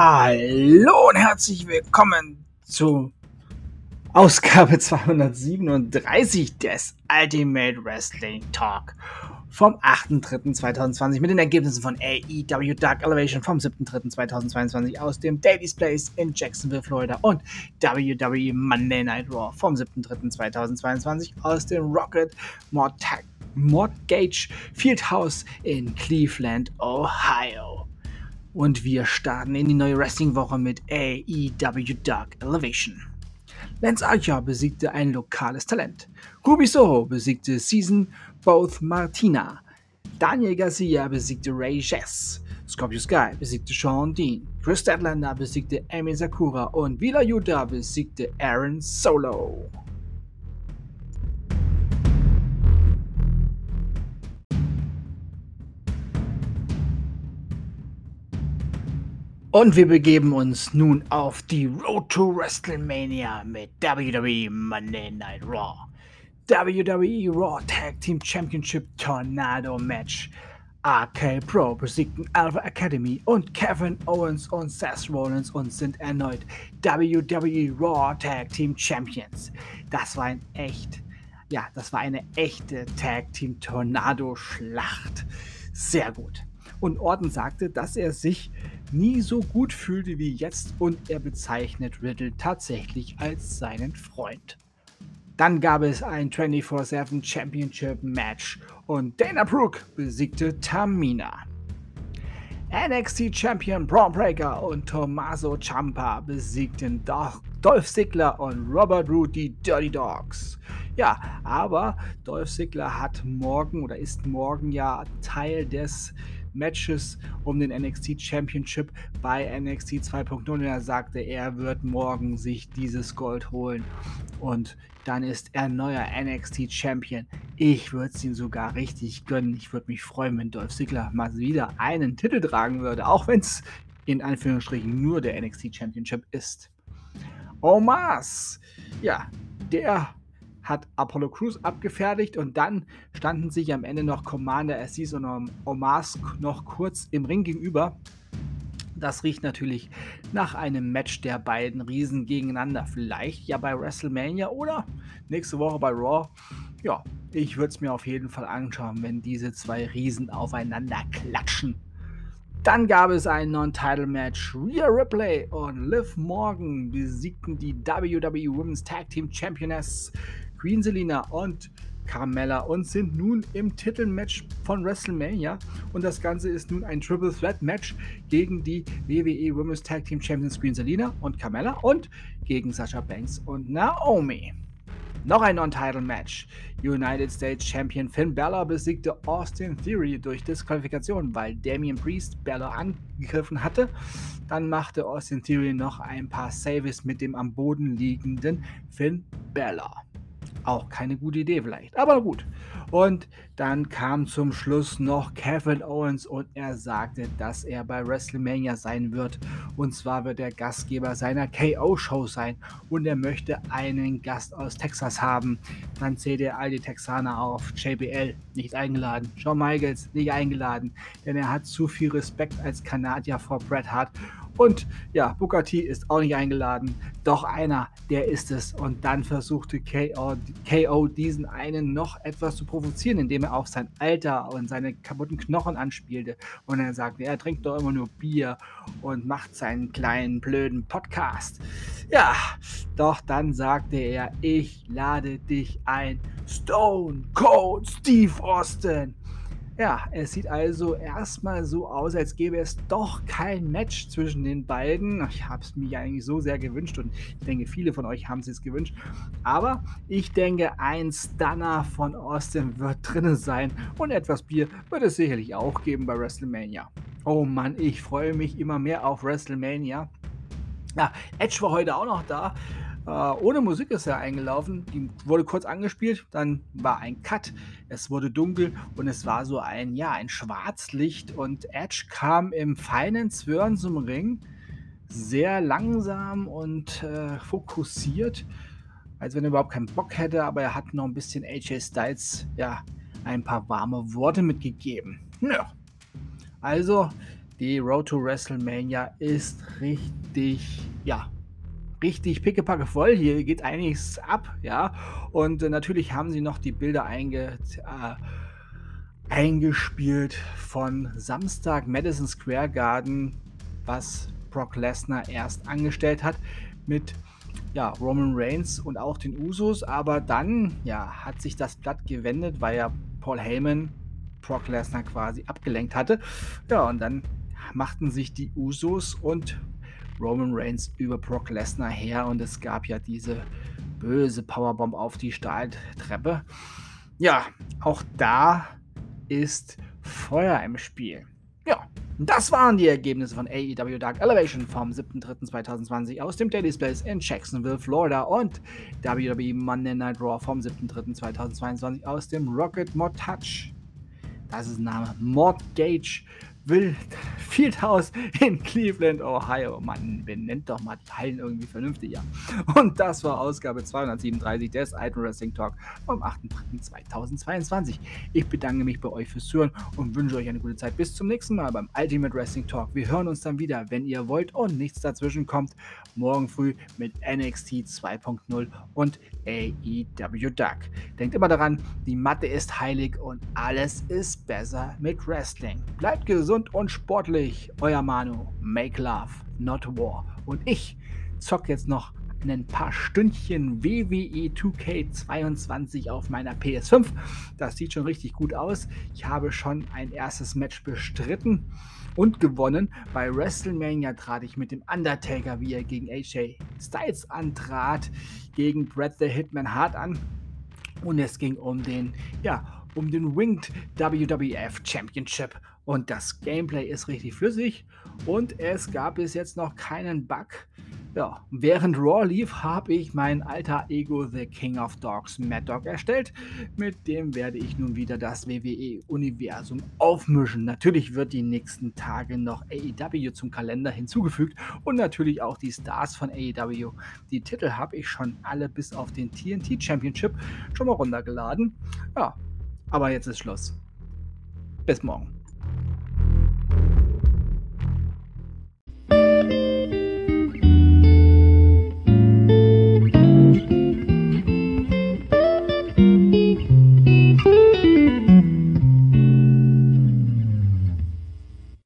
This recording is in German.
Hallo und herzlich willkommen zu Ausgabe 237 des Ultimate Wrestling Talk vom 8.3.2020 mit den Ergebnissen von AEW Dark Elevation vom 7.3.2022 aus dem Daily's Place in Jacksonville, Florida und WWE Monday Night Raw vom 7.3.2022 aus dem Rocket Mortgage Fieldhouse in Cleveland, Ohio. Und wir starten in die neue Wrestling-Woche mit AEW Dark Elevation. Lance Archer besiegte ein lokales Talent. Ruby Soho besiegte Season Both Martina. Daniel Garcia besiegte Ray Jess. Scorpio Sky besiegte Sean Dean. Chris Statlander besiegte Amy Sakura und Vila Yuta besiegte Aaron Solo. Und wir begeben uns nun auf die Road to WrestleMania mit WWE Monday Night Raw. WWE Raw Tag Team Championship Tornado Match. RK Pro besiegten Alpha Academy und Kevin Owens und Seth Rollins und sind erneut WWE Raw Tag Team Champions. Das war ein echt, ja, das war eine echte Tag Team Tornado Schlacht. Sehr gut. Und Orton sagte, dass er sich nie so gut fühlte wie jetzt und er bezeichnet Riddle tatsächlich als seinen Freund. Dann gab es ein 24-7 Championship Match und Dana Brooke besiegte Tamina. NXT Champion Braun Breaker und Tommaso Ciampa besiegten Dolph Ziggler und Robert Roode die Dirty Dogs. Ja, aber Dolph Ziggler hat morgen oder ist morgen ja Teil des Matches um den NXT Championship bei NXT 2.0. Und er sagte, er wird morgen sich dieses Gold holen. Und dann ist er neuer NXT Champion. Ich würde es ihm sogar richtig gönnen. Ich würde mich freuen, wenn Dolph Ziggler mal wieder einen Titel tragen würde, auch wenn es in Anführungsstrichen nur der NXT Championship ist. Omas, ja, der hat Apollo Crews abgefertigt und dann standen sich am Ende noch Commander Assis und Omas noch kurz im Ring gegenüber. Das riecht natürlich nach einem Match der beiden Riesen gegeneinander. Vielleicht ja bei WrestleMania oder nächste Woche bei Raw. Ja, ich würde es mir auf jeden Fall anschauen, wenn diese zwei Riesen aufeinander klatschen. Dann gab es ein Non-Title-Match. Rhea Ripley und Liv Morgan besiegten die WWE Women's Tag Team Championess Queen Selina und Carmella und sind nun im Titelmatch von WrestleMania. Und das Ganze ist nun ein Triple Threat Match gegen die WWE Women's Tag Team Champions Queen Selina und Carmella und gegen Sasha Banks und Naomi. Noch ein Non-Title-Match. United States Champion Finn Balor besiegte Austin Theory durch Disqualifikation, weil Damian Priest Balor angegriffen hatte. Dann machte Austin Theory noch ein paar Saves mit dem am Boden liegenden Finn Balor. Auch keine gute Idee vielleicht, aber gut. Und dann kam zum Schluss noch Kevin Owens und er sagte, dass er bei WrestleMania sein wird. Und zwar wird er Gastgeber seiner KO-Show sein und er möchte einen Gast aus Texas haben. Dann zählt er all die Texaner auf. JBL nicht eingeladen, Shawn Michaels nicht eingeladen, denn er hat zu viel Respekt als Kanadier vor Bret Hart und ja, Booker T ist auch nicht eingeladen. Doch einer, der ist es. Und dann versuchte KO, KO diesen einen noch etwas zu provozieren, indem er auf sein Alter und seine kaputten Knochen anspielte. Und er sagte, er trinkt doch immer nur Bier und macht seinen kleinen blöden Podcast. Ja, doch dann sagte er, ich lade dich ein. Stone Cold Steve Austin. Ja, es sieht also erstmal so aus, als gäbe es doch kein Match zwischen den beiden. Ich habe es mir eigentlich so sehr gewünscht und ich denke, viele von euch haben es jetzt gewünscht. Aber ich denke, ein Stunner von Austin wird drinnen sein und etwas Bier wird es sicherlich auch geben bei WrestleMania. Oh Mann, ich freue mich immer mehr auf WrestleMania. Ja, Edge war heute auch noch da. Äh, ohne Musik ist er eingelaufen. Die wurde kurz angespielt, dann war ein Cut. Es wurde dunkel und es war so ein, ja, ein Schwarzlicht. Und Edge kam im feinen Zwirn zum Ring. Sehr langsam und äh, fokussiert. Als wenn er überhaupt keinen Bock hätte, aber er hat noch ein bisschen AJ Styles, ja, ein paar warme Worte mitgegeben. Ja. Also, Die Road to WrestleMania ist richtig, ja, richtig pickepacke voll. Hier geht einiges ab, ja. Und äh, natürlich haben sie noch die Bilder einge, äh, eingespielt von Samstag Madison Square Garden, was Brock Lesnar erst angestellt hat mit ja, Roman Reigns und auch den Usos, aber dann ja, hat sich das Blatt gewendet, weil ja Paul Heyman Brock Lesnar quasi abgelenkt hatte. Ja, und dann machten sich die Usos und Roman Reigns über Brock Lesnar her und es gab ja diese böse Powerbomb auf die Stahltreppe. Ja, auch da ist Feuer im Spiel. Ja, das waren die Ergebnisse von AEW Dark Elevation vom 7.3.2020 aus dem Daily Space in Jacksonville, Florida und WWE Monday Night Raw vom 7.3.2022 aus dem Rocket Mod Touch. Das ist ein Name. Mod Gage will Fieldhouse in Cleveland, Ohio. Man benennt doch mal die Hallen irgendwie vernünftig, ja. Und das war Ausgabe 237 des Item Wrestling Talk vom 8.3.2022. Ich bedanke mich bei euch fürs Zuhören und wünsche euch eine gute Zeit. Bis zum nächsten Mal beim Ultimate Wrestling Talk. Wir hören uns dann wieder, wenn ihr wollt und nichts dazwischen kommt. Morgen früh mit NXT 2.0 und AEW Duck. Denkt immer daran, die Matte ist heilig und alles ist besser mit Wrestling. Bleibt gesund gesund und sportlich. Euer Manu. Make love, not war. Und ich zock jetzt noch ein paar Stündchen WWE 2K22 auf meiner PS5. Das sieht schon richtig gut aus. Ich habe schon ein erstes Match bestritten und gewonnen. Bei WrestleMania trat ich mit dem Undertaker, wie er gegen AJ Styles antrat, gegen Brett the Hitman Hart an. Und es ging um den, ja, um den Winged WWF Championship und das Gameplay ist richtig flüssig und es gab bis jetzt noch keinen Bug. Ja, während Raw lief, habe ich mein alter Ego The King of Dogs Mad Dog erstellt. Mit dem werde ich nun wieder das WWE-Universum aufmischen. Natürlich wird die nächsten Tage noch AEW zum Kalender hinzugefügt und natürlich auch die Stars von AEW. Die Titel habe ich schon alle bis auf den TNT Championship schon mal runtergeladen. Ja, aber jetzt ist Schluss. Bis morgen.